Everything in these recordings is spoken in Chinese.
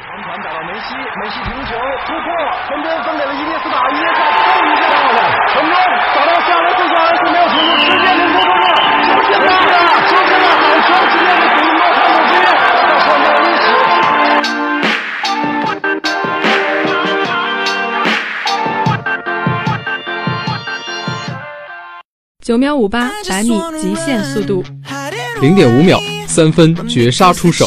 长传打到梅西，梅西停球突破，传边分给了伊涅斯塔，伊涅斯塔终于做到了，成功找到下来，最后还是没有停住，直接领球过热，就现了，就现在，好球，今天的比莫泰鲁基在创造历史。九秒五八百米极限速度，零点五秒三分绝杀出手，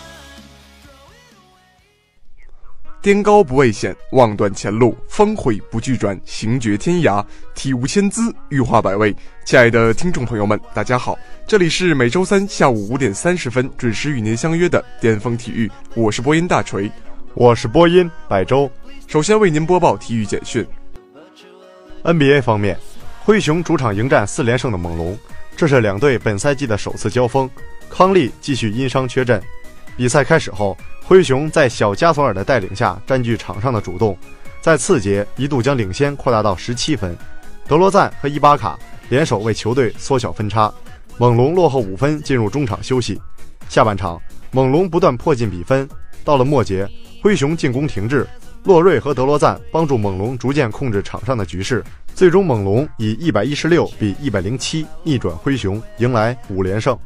颠高不畏险，望断前路，峰回不惧转，行绝天涯，体无千姿，欲化百味。亲爱的听众朋友们，大家好，这里是每周三下午五点三十分准时与您相约的巅峰体育，我是播音大锤，我是播音百周。首先为您播报体育简讯。NBA 方面，灰熊主场迎战四连胜的猛龙，这是两队本赛季的首次交锋。康利继续因伤缺阵。比赛开始后，灰熊在小加索尔的带领下占据场上的主动，在次节一度将领先扩大到十七分。德罗赞和伊巴卡联手为球队缩小分差，猛龙落后五分进入中场休息。下半场，猛龙不断迫近比分，到了末节，灰熊进攻停滞，洛瑞和德罗赞帮助猛龙逐渐控制场上的局势。最终，猛龙以一百一十六比一百零七逆转灰熊，迎来五连胜。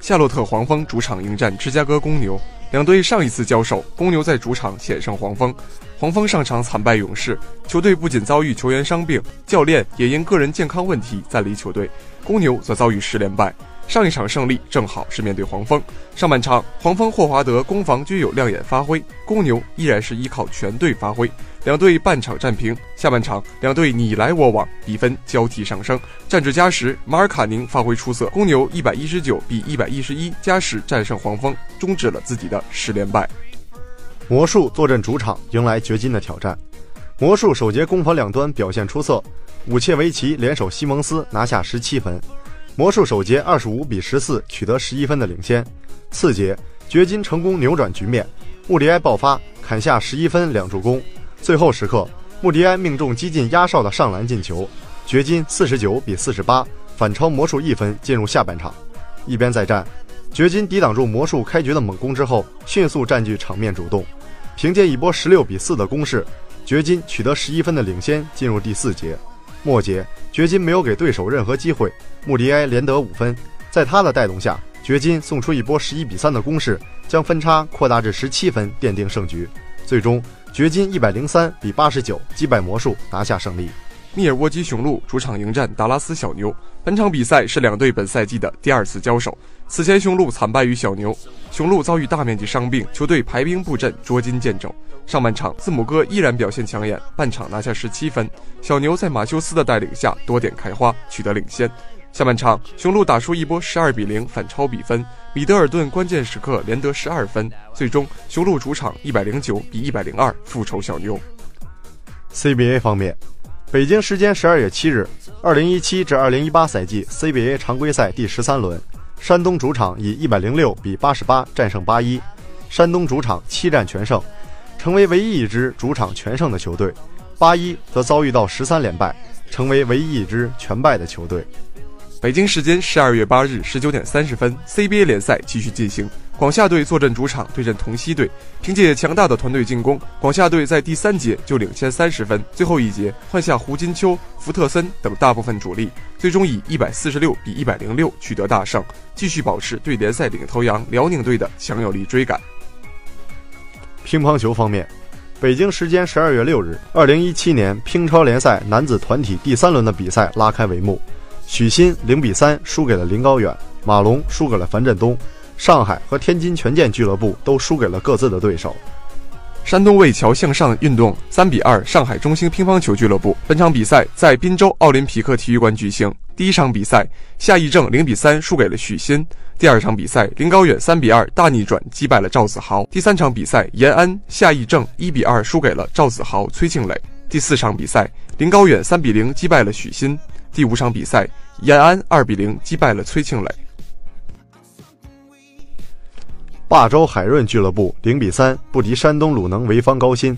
夏洛特黄蜂主场迎战芝加哥公牛，两队上一次交手，公牛在主场险胜黄蜂。黄蜂上场惨败勇士，球队不仅遭遇球员伤病，教练也因个人健康问题暂离球队。公牛则遭遇十连败。上一场胜利正好是面对黄蜂。上半场，黄蜂霍华德攻防均有亮眼发挥，公牛依然是依靠全队发挥。两队半场战平，下半场两队你来我往，比分交替上升。战至加时，马尔卡宁发挥出色，公牛一百一十九比一百一十一加时战胜黄蜂，终止了自己的十连败。魔术坐镇主场迎来掘金的挑战。魔术首节攻防两端表现出色，武切维奇联手西蒙斯拿下十七分。魔术首节二十五比十四取得十一分的领先。次节，掘金成功扭转局面，穆迪埃爆发砍下十一分两助攻。最后时刻，穆迪埃命中激进压哨的上篮进球，掘金四十九比四十八反超魔术一分，进入下半场。一边再战，掘金抵挡住魔术开局的猛攻之后，迅速占据场面主动，凭借一波十六比四的攻势，掘金取得十一分的领先，进入第四节。末节，掘金没有给对手任何机会，穆迪埃连得五分，在他的带动下，掘金送出一波十一比三的攻势，将分差扩大至十七分，奠定胜局。最终，掘金一百零三比八十九击败魔术，拿下胜利。密尔沃基雄鹿主场迎战达拉斯小牛，本场比赛是两队本赛季的第二次交手。此前雄鹿惨败于小牛，雄鹿遭遇大面积伤病，球队排兵布阵，捉襟见肘。上半场，字母哥依然表现抢眼，半场拿下十七分。小牛在马修斯的带领下多点开花，取得领先。下半场，雄鹿打出一波十二比零反超比分，米德尔顿关键时刻连得十二分，最终雄鹿主场一百零九比一百零二复仇小牛。CBA 方面，北京时间十二月七日，二零一七至二零一八赛季 CBA 常规赛第十三轮，山东主场以一百零六比八十八战胜八一，山东主场七战全胜，成为唯一一支主场全胜的球队。八一则遭遇到十三连败，成为唯一一支全败的球队。北京时间十二月八日十九点三十分，CBA 联赛继续进行。广厦队坐镇主场对阵同曦队，凭借强大的团队进攻，广厦队在第三节就领先三十分。最后一节换下胡金秋、福特森等大部分主力，最终以一百四十六比一百零六取得大胜，继续保持对联赛领头羊辽宁队的强有力追赶。乒乓球方面，北京时间十二月六日，二零一七年乒超联赛男子团体第三轮的比赛拉开帷幕。许昕零比三输给了林高远，马龙输给了樊振东，上海和天津权健俱乐部都输给了各自的对手。山东魏桥向上运动三比二上海中兴乒乓球俱乐部。本场比赛在滨州奥林匹克体育馆举行，第一场比赛，夏义正零比三输给了许昕；第二场比赛，林高远三比二大逆转击败了赵子豪；第三场比赛，延安、夏义正一比二输给了赵子豪、崔庆磊；第四场比赛，林高远三比零击败了许昕；第五场比赛，延安二比零击败了崔庆磊。霸州海润俱乐部零比三不敌山东鲁能潍坊高新。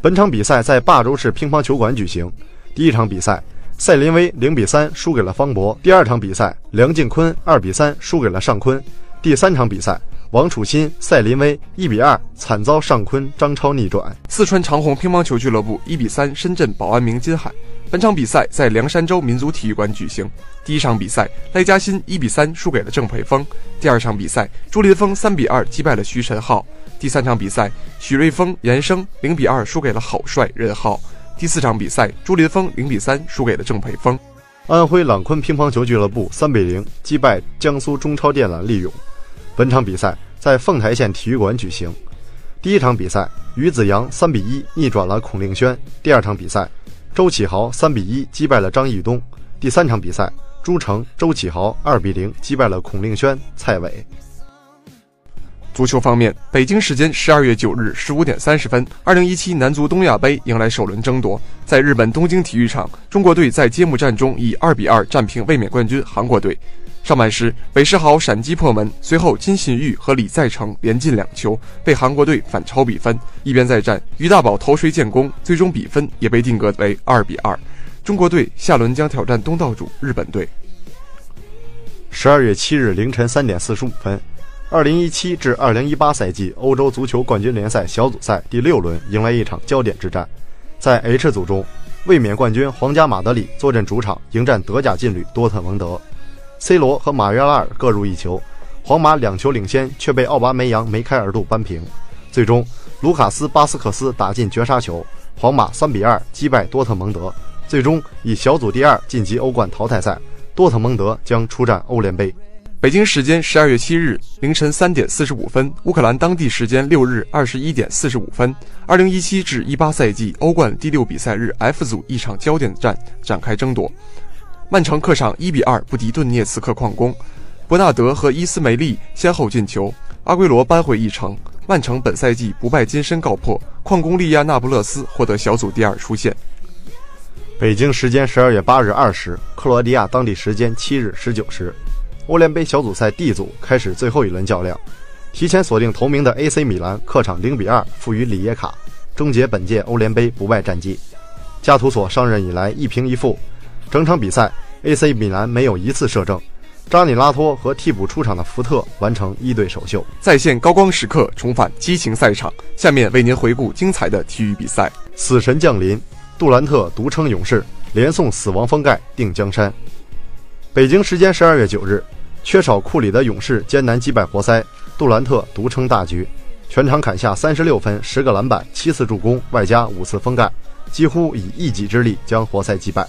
本场比赛在霸州市乒乓球馆举行。第一场比赛，赛林威零比三输给了方博；第二场比赛，梁靖昆二比三输给了尚坤；第三场比赛，王楚钦、赛林威一比二惨遭上坤、张超逆转。四川长虹乒乓球俱乐部一比三深圳宝安明金海。本场比赛在凉山州民族体育馆举行。第一场比赛，赖嘉欣一比三输给了郑培峰；第二场比赛，朱林峰三比二击败了徐晨浩；第三场比赛，许瑞峰、严生零比二输给了郝帅、任浩；第四场比赛，朱林峰零比三输给了郑培峰。安徽朗坤乒乓球俱乐部三比零击败江苏中超电缆利勇。本场比赛在凤台县体育馆举行。第一场比赛，于子洋三比一逆转了孔令轩；第二场比赛，周启豪三比一击败了张义东；第三场比赛。朱成、周启豪二比零击败了孔令轩、蔡伟。足球方面，北京时间十二月九日十五点三十分，二零一七男足东亚杯迎来首轮争夺。在日本东京体育场，中国队在揭幕战中以二比二战平卫冕冠军韩国队。上半时，韦世豪闪击破门，随后金信玉和李在成连进两球，被韩国队反超比分。一边再战，于大宝头槌建功，最终比分也被定格为二比二。中国队下轮将挑战东道主日本队。十二月七日凌晨三点四十五分，二零一七至二零一八赛季欧洲足球冠军联赛小组赛第六轮迎来一场焦点之战。在 H 组中，卫冕冠军皇家马德里坐镇主场迎战德甲劲旅多特蒙德。C 罗和马约拉尔各入一球，皇马两球领先，却被奥巴梅扬梅开二度扳平。最终，卢卡斯巴斯克斯打进绝杀球，皇马三比二击败多特蒙德。最终以小组第二晋级欧冠淘汰赛，多特蒙德将出战欧联杯。北京时间十二月七日凌晨三点四十五分，乌克兰当地时间六日二十一点四十五分，二零一七至一八赛季欧冠第六比赛日 F 组一场焦点战展开争夺。曼城客场一比二不敌顿涅茨克矿工，伯纳德和伊斯梅利先后进球，阿圭罗扳回一城。曼城本赛季不败金身告破，矿工利亚那不勒斯获得小组第二出线。北京时间十二月八日二时，克罗地亚当地时间七日十九时，欧联杯小组赛 D 组开始最后一轮较量。提前锁定头名的 AC 米兰客场零比二负于里耶卡，终结本届欧联杯不败战绩。加图索上任以来一平一负，整场比赛 AC 米兰没有一次射正。扎尼拉托和替补出场的福特完成一队首秀。再现高光时刻重返激情赛场，下面为您回顾精彩的体育比赛。死神降临。杜兰特独撑勇士，连送死亡封盖定江山。北京时间十二月九日，缺少库里的勇士艰难击败活塞，杜兰特独撑大局，全场砍下三十六分、十个篮板、七次助攻，外加五次封盖，几乎以一己之力将活塞击败。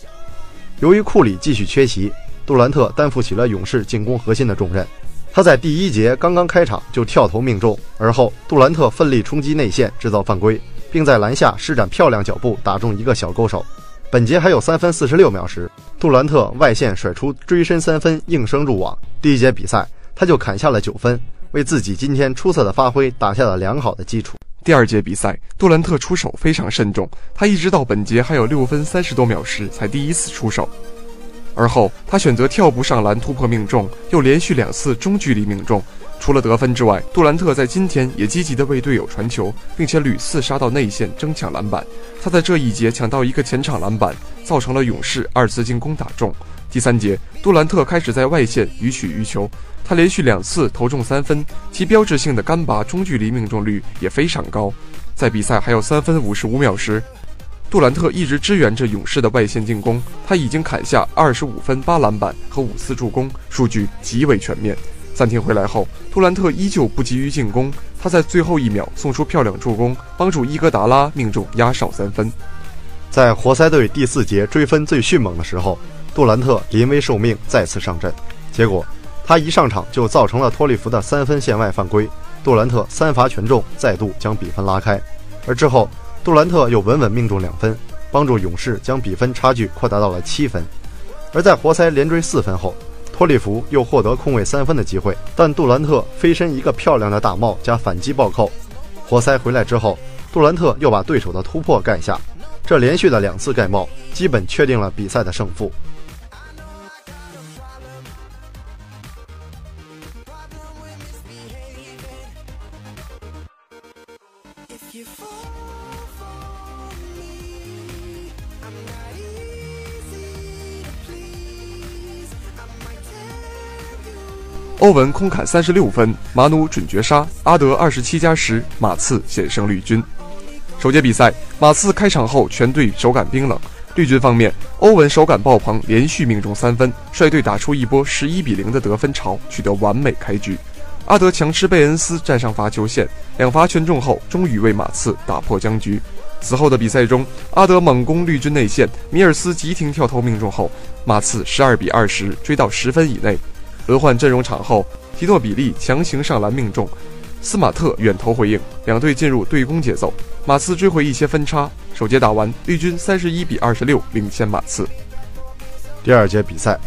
由于库里继续缺席，杜兰特担负起了勇士进攻核心的重任。他在第一节刚刚开场就跳投命中，而后杜兰特奋力冲击内线，制造犯规。并在篮下施展漂亮脚步，打中一个小勾手。本节还有三分四十六秒时，杜兰特外线甩出追身三分，应声入网。第一节比赛他就砍下了九分，为自己今天出色的发挥打下了良好的基础。第二节比赛，杜兰特出手非常慎重，他一直到本节还有六分三十多秒时才第一次出手。而后他选择跳步上篮突破命中，又连续两次中距离命中。除了得分之外，杜兰特在今天也积极地为队友传球，并且屡次杀到内线争抢篮板。他在这一节抢到一个前场篮板，造成了勇士二次进攻打中。第三节，杜兰特开始在外线予取予求，他连续两次投中三分，其标志性的干拔中距离命中率也非常高。在比赛还有三分五十五秒时，杜兰特一直支援着勇士的外线进攻，他已经砍下二十五分、八篮板和五次助攻，数据极为全面。暂停回来后，杜兰特依旧不急于进攻，他在最后一秒送出漂亮助攻，帮助伊戈达拉命中压哨三分。在活塞队第四节追分最迅猛的时候，杜兰特临危受命再次上阵，结果他一上场就造成了托利弗的三分线外犯规，杜兰特三罚全中，再度将比分拉开。而之后，杜兰特又稳稳命中两分，帮助勇士将比分差距扩大到了七分。而在活塞连追四分后，托利弗又获得空位三分的机会，但杜兰特飞身一个漂亮的大帽加反击暴扣，活塞回来之后，杜兰特又把对手的突破盖下，这连续的两次盖帽，基本确定了比赛的胜负。欧文空砍三十六分，马努准绝杀，阿德二十七加十，马刺险胜绿军。首节比赛，马刺开场后全队手感冰冷。绿军方面，欧文手感爆棚，连续命中三分，率队打出一波十一比零的得分潮，取得完美开局。阿德强吃贝恩斯站上罚球线，两罚全中后，终于为马刺打破僵局。此后的比赛中，阿德猛攻绿军内线，米尔斯急停跳投命中后，马刺十二比二十追到十分以内。轮换阵容场后，提诺比利强行上篮命中，斯马特远投回应，两队进入对攻节奏。马刺追回一些分差，首节打完，绿军三十一比二十六领先马刺。第二节比赛，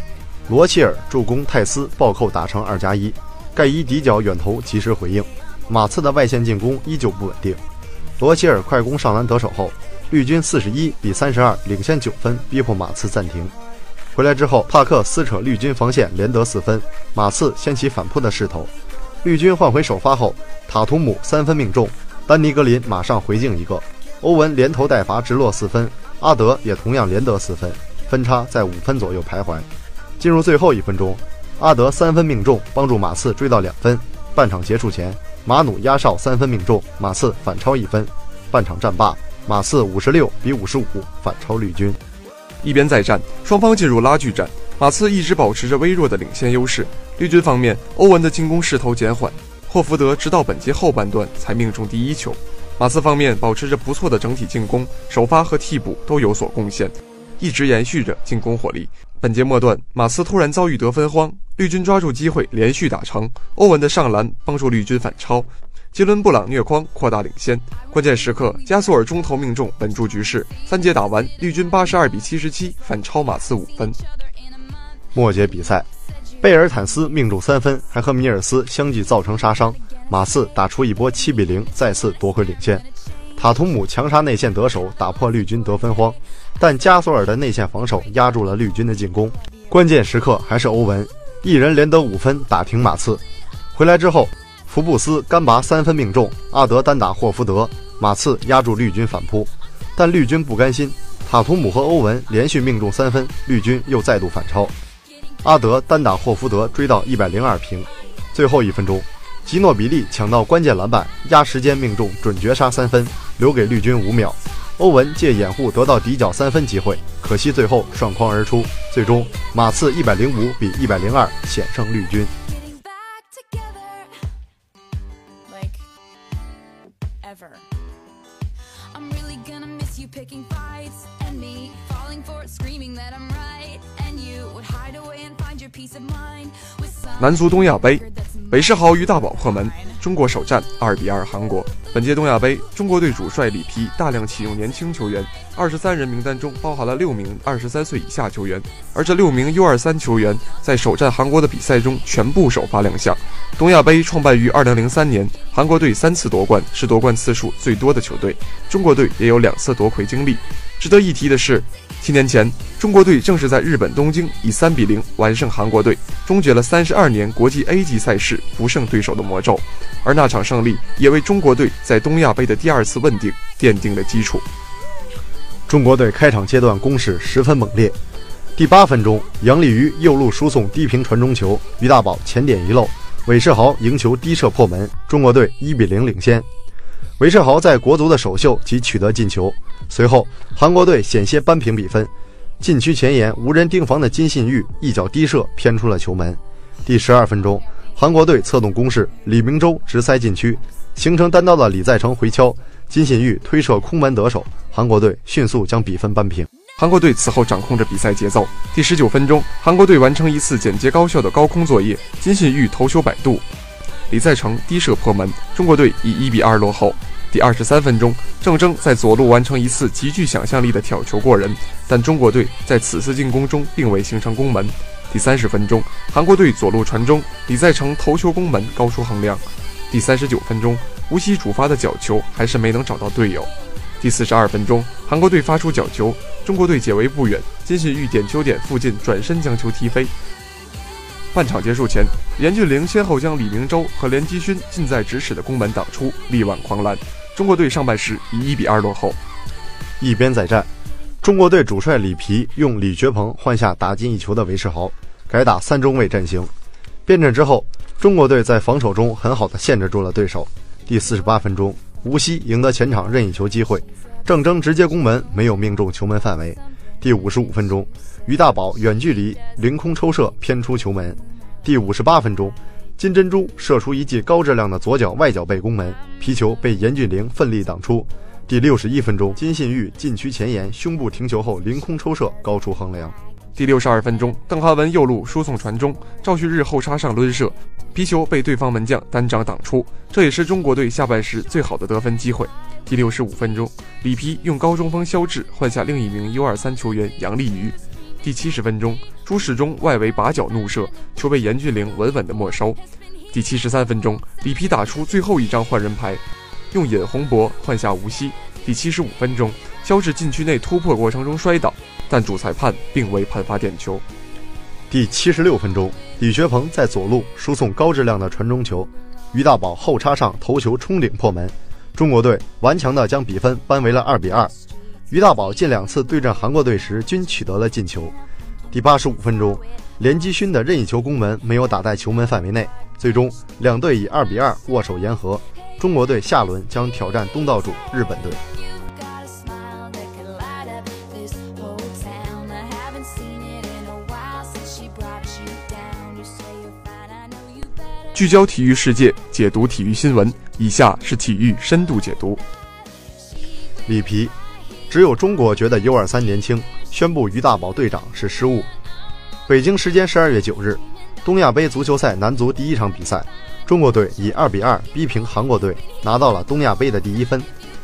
罗齐尔助攻泰斯暴扣打成二加一，盖伊底角远投及时回应，马刺的外线进攻依旧不稳定。罗齐尔快攻上篮得手后，绿军四十一比三十二领先九分，逼迫马刺暂停。回来之后，帕克撕扯绿军防线，连得四分。马刺掀起反扑的势头，绿军换回首发后，塔图姆三分命中，丹尼格林马上回敬一个，欧文连投带罚直落四分，阿德也同样连得四分，分差在五分左右徘徊。进入最后一分钟，阿德三分命中，帮助马刺追到两分。半场结束前，马努压哨三分命中，马刺反超一分。半场战罢，马刺五十六比五十五反超绿军。一边再战，双方进入拉锯战。马刺一直保持着微弱的领先优势。绿军方面，欧文的进攻势头减缓，霍福德直到本节后半段才命中第一球。马刺方面保持着不错的整体进攻，首发和替补都有所贡献，一直延续着进攻火力。本节末段，马刺突然遭遇得分荒，绿军抓住机会连续打成，欧文的上篮帮助绿军反超。杰伦·布朗虐筐扩大领先，关键时刻加索尔中投命中稳住局势。三节打完，绿军八十二比七十七反超马刺五分。末节比赛，贝尔坦斯命中三分，还和米尔斯相继造成杀伤，马刺打出一波七比零，再次夺回领先。塔图姆强杀内线得手，打破绿军得分荒，但加索尔的内线防守压住了绿军的进攻。关键时刻还是欧文一人连得五分，打停马刺。回来之后。福布斯干拔三分命中，阿德单打霍福德，马刺压住绿军反扑，但绿军不甘心，塔图姆和欧文连续命中三分，绿军又再度反超，阿德单打霍福德追到一百零二平，最后一分钟，吉诺比利抢到关键篮板，压时间命中准绝杀三分，留给绿军五秒，欧文借掩护得到底角三分机会，可惜最后涮筐而出，最终马刺一百零五比一百零二险胜绿军。男足东亚杯，韦世豪与大宝破门，中国首战二比二韩国。本届东亚杯，中国队主帅里皮大量启用年轻球员，二十三人名单中包含了六名二十三岁以下球员，而这六名 U 二三球员在首战韩国的比赛中全部首发亮相。东亚杯创办于二零零三年，韩国队三次夺冠，是夺冠次数最多的球队。中国队也有两次夺魁经历。值得一提的是，七年前中国队正是在日本东京以三比零完胜韩国队，终结了三十二年国际 A 级赛事不胜对手的魔咒。而那场胜利也为中国队在东亚杯的第二次问鼎奠定了基础。中国队开场阶段攻势十分猛烈，第八分钟，杨立瑜右路输送低平传中球，于大宝前点一漏，韦世豪迎球低射破门，中国队一比零领先。韦世豪在国足的首秀即取得进球。随后，韩国队险些扳平比分。禁区前沿无人盯防的金信玉一脚低射偏出了球门。第十二分钟，韩国队策动攻势，李明洲直塞禁区，形成单刀的李在成回敲，金信玉推射空门得手，韩国队迅速将比分扳平。韩国队此后掌控着比赛节奏。第十九分钟，韩国队完成一次简洁高效的高空作业，金信玉头球摆渡，李在成低射破门，中国队以一比二落后。第二十三分钟，郑铮在左路完成一次极具想象力的挑球过人，但中国队在此次进攻中并未形成攻门。第三十分钟，韩国队左路传中，李在成头球攻门，高出横梁。第三十九分钟，吴曦主发的角球还是没能找到队友。第四十二分钟，韩国队发出角球，中国队解围不远，金信玉点球点附近转身将球踢飞。半场结束前，严俊凌先后将李明洲和连基勋近在咫尺的攻门挡出，力挽狂澜。中国队上半时以一比二落后。一边再战，中国队主帅里皮用李学鹏换下打进一球的韦世豪，改打三中卫阵型。变阵之后，中国队在防守中很好的限制住了对手。第四十八分钟，吴曦赢得前场任意球机会，郑铮直接攻门没有命中球门范围。第五十五分钟，于大宝远距离凌空抽射偏出球门。第五十八分钟。金珍珠射出一记高质量的左脚外脚背攻门，皮球被严俊凌奋力挡出。第六十一分钟，金信玉禁区前沿胸部停球后凌空抽射，高出横梁。第六十二分钟，邓哈文右路输送传中，赵旭日后插上抡射，皮球被对方门将单掌挡出，这也是中国队下半时最好的得分机会。第六十五分钟，里皮用高中锋肖智换下另一名 U 二三球员杨立瑜。第七十分钟，朱世忠外围把脚怒射，球被严俊凌稳稳的没收。第七十三分钟，里皮打出最后一张换人牌，用尹洪博换下吴曦。第七十五分钟，肖智禁区内突破过程中摔倒，但主裁判并未判罚点球。第七十六分钟，李学鹏在左路输送高质量的传中球，于大宝后插上头球冲顶破门，中国队顽强的将比分扳为了二比二。于大宝近两次对阵韩国队时均取得了进球。第八十五分钟，连基勋的任意球攻门没有打在球门范围内，最终两队以二比二握手言和。中国队下轮将挑战东道主日本队。聚焦体育世界，解读体育新闻。以下是体育深度解读。里皮。只有中国觉得 U23 年轻，宣布于大宝队长是失误。北京时间十二月九日，东亚杯足球赛男足第一场比赛，中国队以二比二逼平韩国队，拿到了东亚杯的第一分。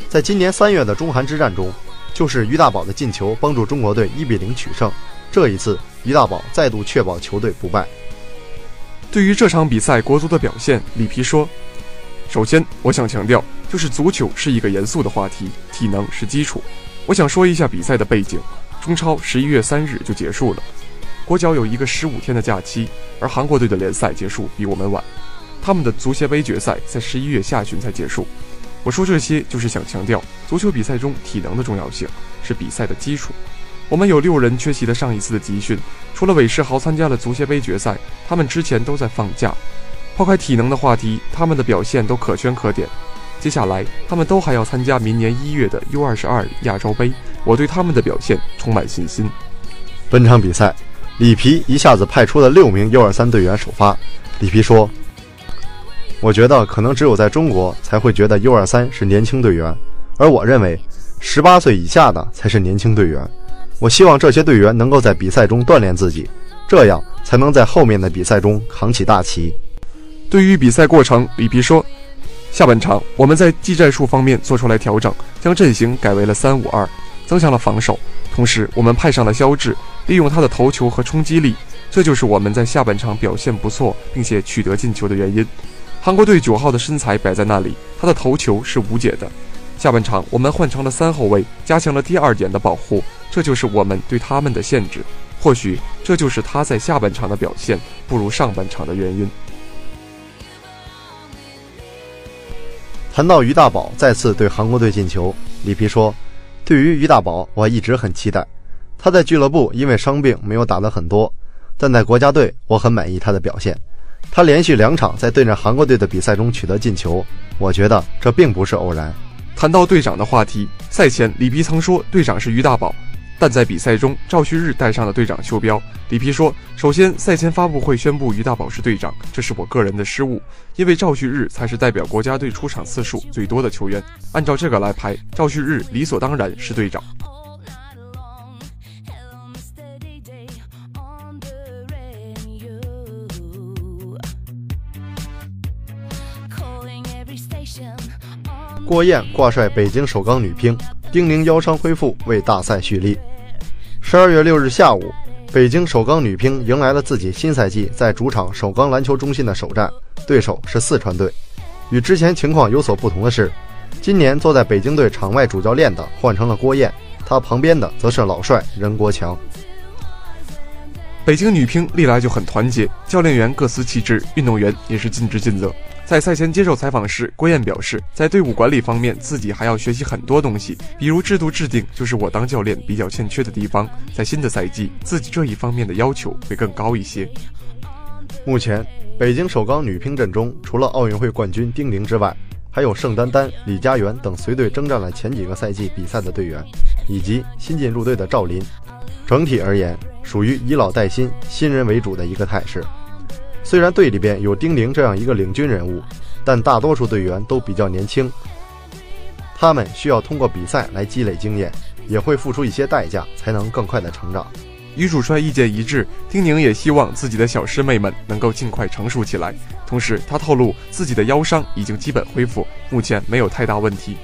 在今年三月的中韩之战中，就是于大宝的进球帮助中国队一比零取胜。这一次，于大宝再度确保球队不败。对于这场比赛国足的表现，里皮说：“首先，我想强调，就是足球是一个严肃的话题，体能是基础。”我想说一下比赛的背景。中超十一月三日就结束了，国脚有一个十五天的假期，而韩国队的联赛结束比我们晚，他们的足协杯决赛在十一月下旬才结束。我说这些就是想强调，足球比赛中体能的重要性是比赛的基础。我们有六人缺席了上一次的集训，除了韦世豪参加了足协杯决赛，他们之前都在放假。抛开体能的话题，他们的表现都可圈可点。接下来，他们都还要参加明年一月的 U22 亚洲杯，我对他们的表现充满信心。本场比赛，里皮一下子派出了六名 U23 队员首发。里皮说：“我觉得可能只有在中国才会觉得 U23 是年轻队员，而我认为，十八岁以下的才是年轻队员。我希望这些队员能够在比赛中锻炼自己，这样才能在后面的比赛中扛起大旗。”对于比赛过程，里皮说。下半场，我们在技战术方面做出来调整，将阵型改为了三五二，增强了防守。同时，我们派上了肖智，利用他的头球和冲击力，这就是我们在下半场表现不错，并且取得进球的原因。韩国队九号的身材摆在那里，他的头球是无解的。下半场，我们换成了三后卫，加强了第二点的保护，这就是我们对他们的限制。或许这就是他在下半场的表现不如上半场的原因。谈到于大宝再次对韩国队进球，里皮说：“对于于大宝，我一直很期待。他在俱乐部因为伤病没有打得很多，但在国家队，我很满意他的表现。他连续两场在对阵韩国队的比赛中取得进球，我觉得这并不是偶然。”谈到队长的话题，赛前里皮曾说队长是于大宝。但在比赛中，赵旭日带上了队长袖标。里皮说：“首先，赛前发布会宣布于大宝是队长，这是我个人的失误，因为赵旭日才是代表国家队出场次数最多的球员。按照这个来排，赵旭日理所当然是队长。”郭燕挂帅北京首钢女乒，丁宁腰伤恢复，为大赛蓄力。十二月六日下午，北京首钢女乒迎来了自己新赛季在主场首钢篮球中心的首战，对手是四川队。与之前情况有所不同的是，今年坐在北京队场外主教练的换成了郭燕，他旁边的则是老帅任国强。北京女乒历来就很团结，教练员各司其职，运动员也是尽职尽责。在赛前接受采访时，郭燕表示，在队伍管理方面，自己还要学习很多东西，比如制度制定，就是我当教练比较欠缺的地方。在新的赛季，自己这一方面的要求会更高一些。目前，北京首钢女乒阵中，除了奥运会冠军丁宁之外，还有盛丹丹、李佳媛等随队征战了前几个赛季比赛的队员，以及新进入队的赵琳。整体而言，属于以老带新、新人为主的一个态势。虽然队里边有丁宁这样一个领军人物，但大多数队员都比较年轻，他们需要通过比赛来积累经验，也会付出一些代价，才能更快的成长。与主帅意见一致，丁宁也希望自己的小师妹们能够尽快成熟起来。同时，他透露自己的腰伤已经基本恢复，目前没有太大问题。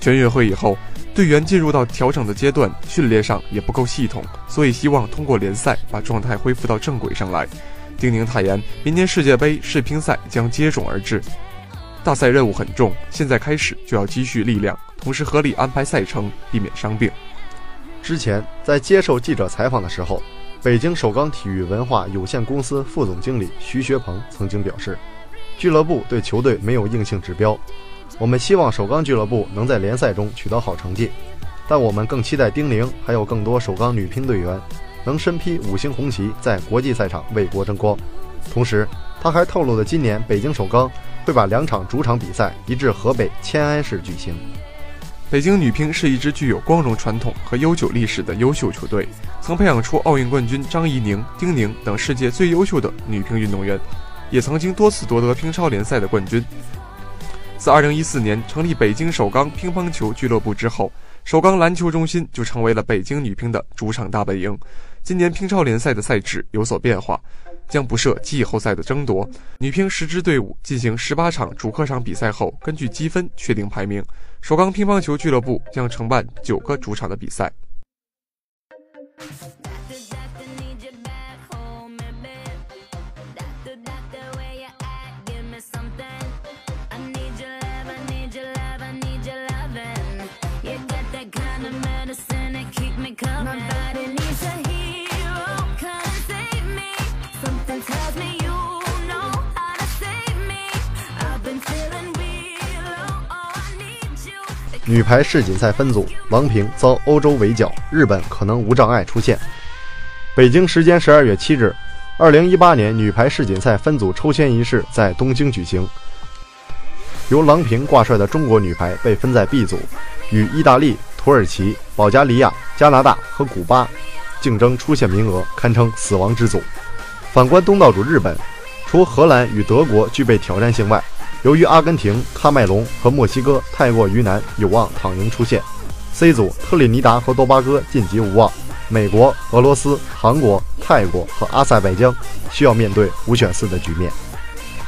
全运会以后，队员进入到调整的阶段，训练上也不够系统，所以希望通过联赛把状态恢复到正轨上来。丁宁坦言，明年世界杯世乒赛将接踵而至，大赛任务很重，现在开始就要积蓄力量，同时合理安排赛程，避免伤病。之前在接受记者采访的时候，北京首钢体育文化有限公司副总经理徐学鹏曾经表示，俱乐部对球队没有硬性指标，我们希望首钢俱乐部能在联赛中取得好成绩，但我们更期待丁宁还有更多首钢女乒队员。能身披五星红旗，在国际赛场为国争光。同时，他还透露了今年北京首钢会把两场主场比赛移至河北迁安市举行。北京女乒是一支具有光荣传统和悠久历史的优秀球队，曾培养出奥运冠军张怡宁、丁宁等世界最优秀的女乒运动员，也曾经多次夺得乒超联赛的冠军。自2014年成立北京首钢乒乓球俱乐部之后，首钢篮球中心就成为了北京女乒的主场大本营。今年乒超联赛的赛制有所变化，将不设季后赛的争夺。女乒十支队伍进行十八场主客场比赛后，根据积分确定排名。首钢乒乓球俱乐部将承办九个主场的比赛。女排世锦赛分组，郎平遭欧洲围剿，日本可能无障碍出线。北京时间十二月七日，二零一八年女排世锦赛分组抽签仪式在东京举行。由郎平挂帅的中国女排被分在 B 组，与意大利、土耳其、保加利亚、加拿大和古巴竞争出现名额，堪称死亡之组。反观东道主日本，除荷兰与德国具备挑战性外，由于阿根廷、喀麦隆和墨西哥太过于难，有望躺赢出线。C 组，特立尼达和多巴哥晋级无望，美国、俄罗斯、韩国、泰国和阿塞拜疆需要面对五选四的局面。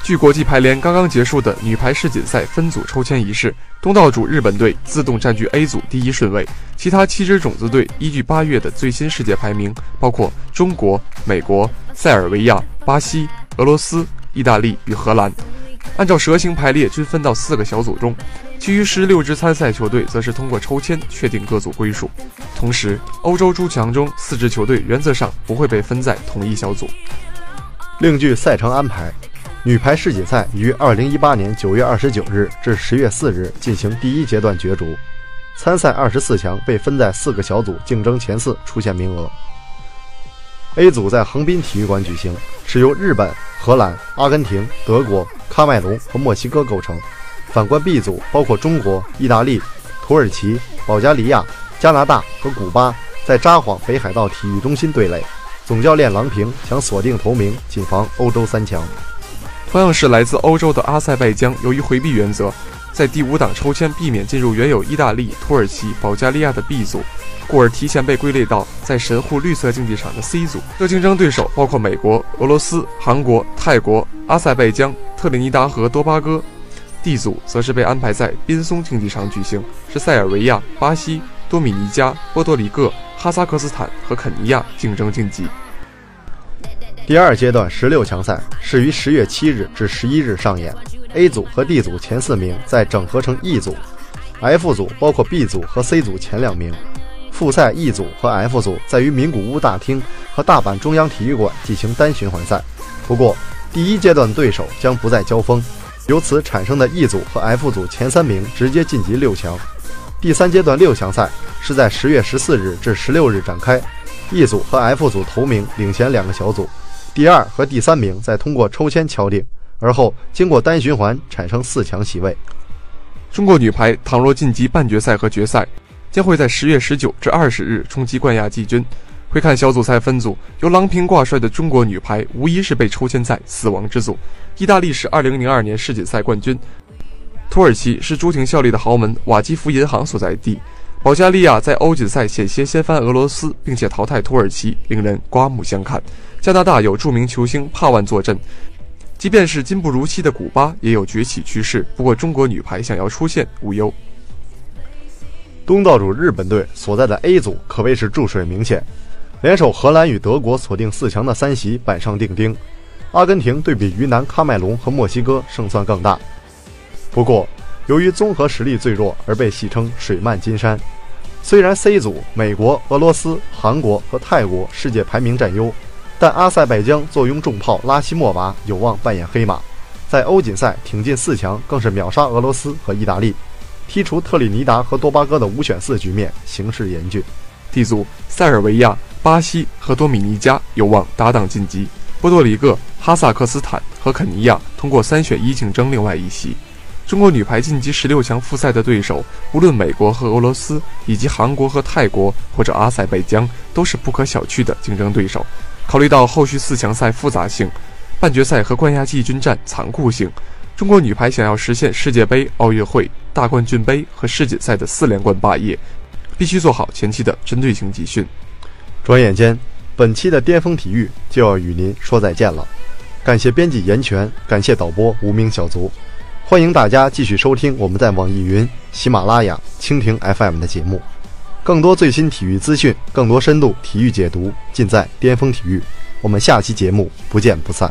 据国际排联刚刚结束的女排世锦赛分组抽签仪式，东道主日本队自动占据 A 组第一顺位，其他七支种子队依据八月的最新世界排名，包括中国、美国、塞尔维亚、巴西、俄罗斯、意大利与荷兰。按照蛇形排列，均分到四个小组中，其余十六支参赛球队则是通过抽签确定各组归属。同时，欧洲诸强中四支球队原则上不会被分在同一小组。另据赛程安排，女排世锦赛于二零一八年九月二十九日至十月四日进行第一阶段角逐，参赛二十四强被分在四个小组，竞争前四出线名额。A 组在横滨体育馆举行，是由日本、荷兰、阿根廷、德国、喀麦隆和墨西哥构成。反观 B 组，包括中国、意大利、土耳其、保加利亚、加拿大和古巴，在札幌北海道体育中心对垒。总教练郎平想锁定头名，谨防欧洲三强。同样是来自欧洲的阿塞拜疆，由于回避原则，在第五档抽签避免进入原有意大利、土耳其、保加利亚的 B 组。故而提前被归类到在神户绿色竞技场的 C 组。这竞争对手包括美国、俄罗斯、韩国、泰国、阿塞拜疆、特立尼达和多巴哥。D 组则是被安排在滨松竞技场举行，是塞尔维亚、巴西、多米尼加、波多黎各、哈萨克斯坦和肯尼亚竞争晋级。第二阶段十六强赛是于十月七日至十一日上演。A 组和 D 组前四名再整合成 E 组，F 组包括 B 组和 C 组前两名。复赛 E 组和 F 组在于名古屋大厅和大阪中央体育馆进行单循环赛。不过，第一阶段对手将不再交锋，由此产生的 E 组和 F 组前三名直接晋级六强。第三阶段六强赛是在十月十四日至十六日展开，E 组和 F 组头名领衔两个小组。第二和第三名再通过抽签敲定，而后经过单循环产生四强席位。中国女排倘若晋级半决赛和决赛，将会在十月十九至二十日冲击冠亚季军。回看小组赛分组，由郎平挂帅的中国女排无疑是被抽签在死亡之组。意大利是二零零二年世锦赛冠军，土耳其是朱婷效力的豪门瓦基弗银行所在地，保加利亚在欧锦赛险些掀翻俄罗斯，并且淘汰土耳其，令人刮目相看。加拿大有著名球星帕万坐镇，即便是今不如昔的古巴也有崛起趋势。不过，中国女排想要出线无忧。东道主日本队所在的 A 组可谓是注水明显，联手荷兰与德国锁定四强的三席板上钉钉。阿根廷对比于南喀麦隆和墨西哥胜算更大。不过，由于综合实力最弱而被戏称“水漫金山”。虽然 C 组美国、俄罗斯、韩国和泰国世界排名占优。但阿塞拜疆坐拥重炮拉希莫娃有望扮演黑马，在欧锦赛挺进四强更是秒杀俄罗斯和意大利，剔除特立尼达和多巴哥的五选四局面，形势严峻。D 组塞尔维亚、巴西和多米尼加有望搭档晋级，波多黎各、哈萨克斯坦和肯尼亚通过三选一竞争另外一席。中国女排晋级十六强复赛的对手，无论美国和俄罗斯，以及韩国和泰国或者阿塞拜疆，都是不可小觑的竞争对手。考虑到后续四强赛复杂性、半决赛和冠亚季军战残酷性，中国女排想要实现世界杯、奥运会、大冠军杯和世锦赛的四连冠霸业，必须做好前期的针对性集训。转眼间，本期的巅峰体育就要与您说再见了。感谢编辑严泉，感谢导播无名小卒，欢迎大家继续收听我们在网易云、喜马拉雅、蜻蜓 FM 的节目。更多最新体育资讯，更多深度体育解读，尽在巅峰体育。我们下期节目不见不散。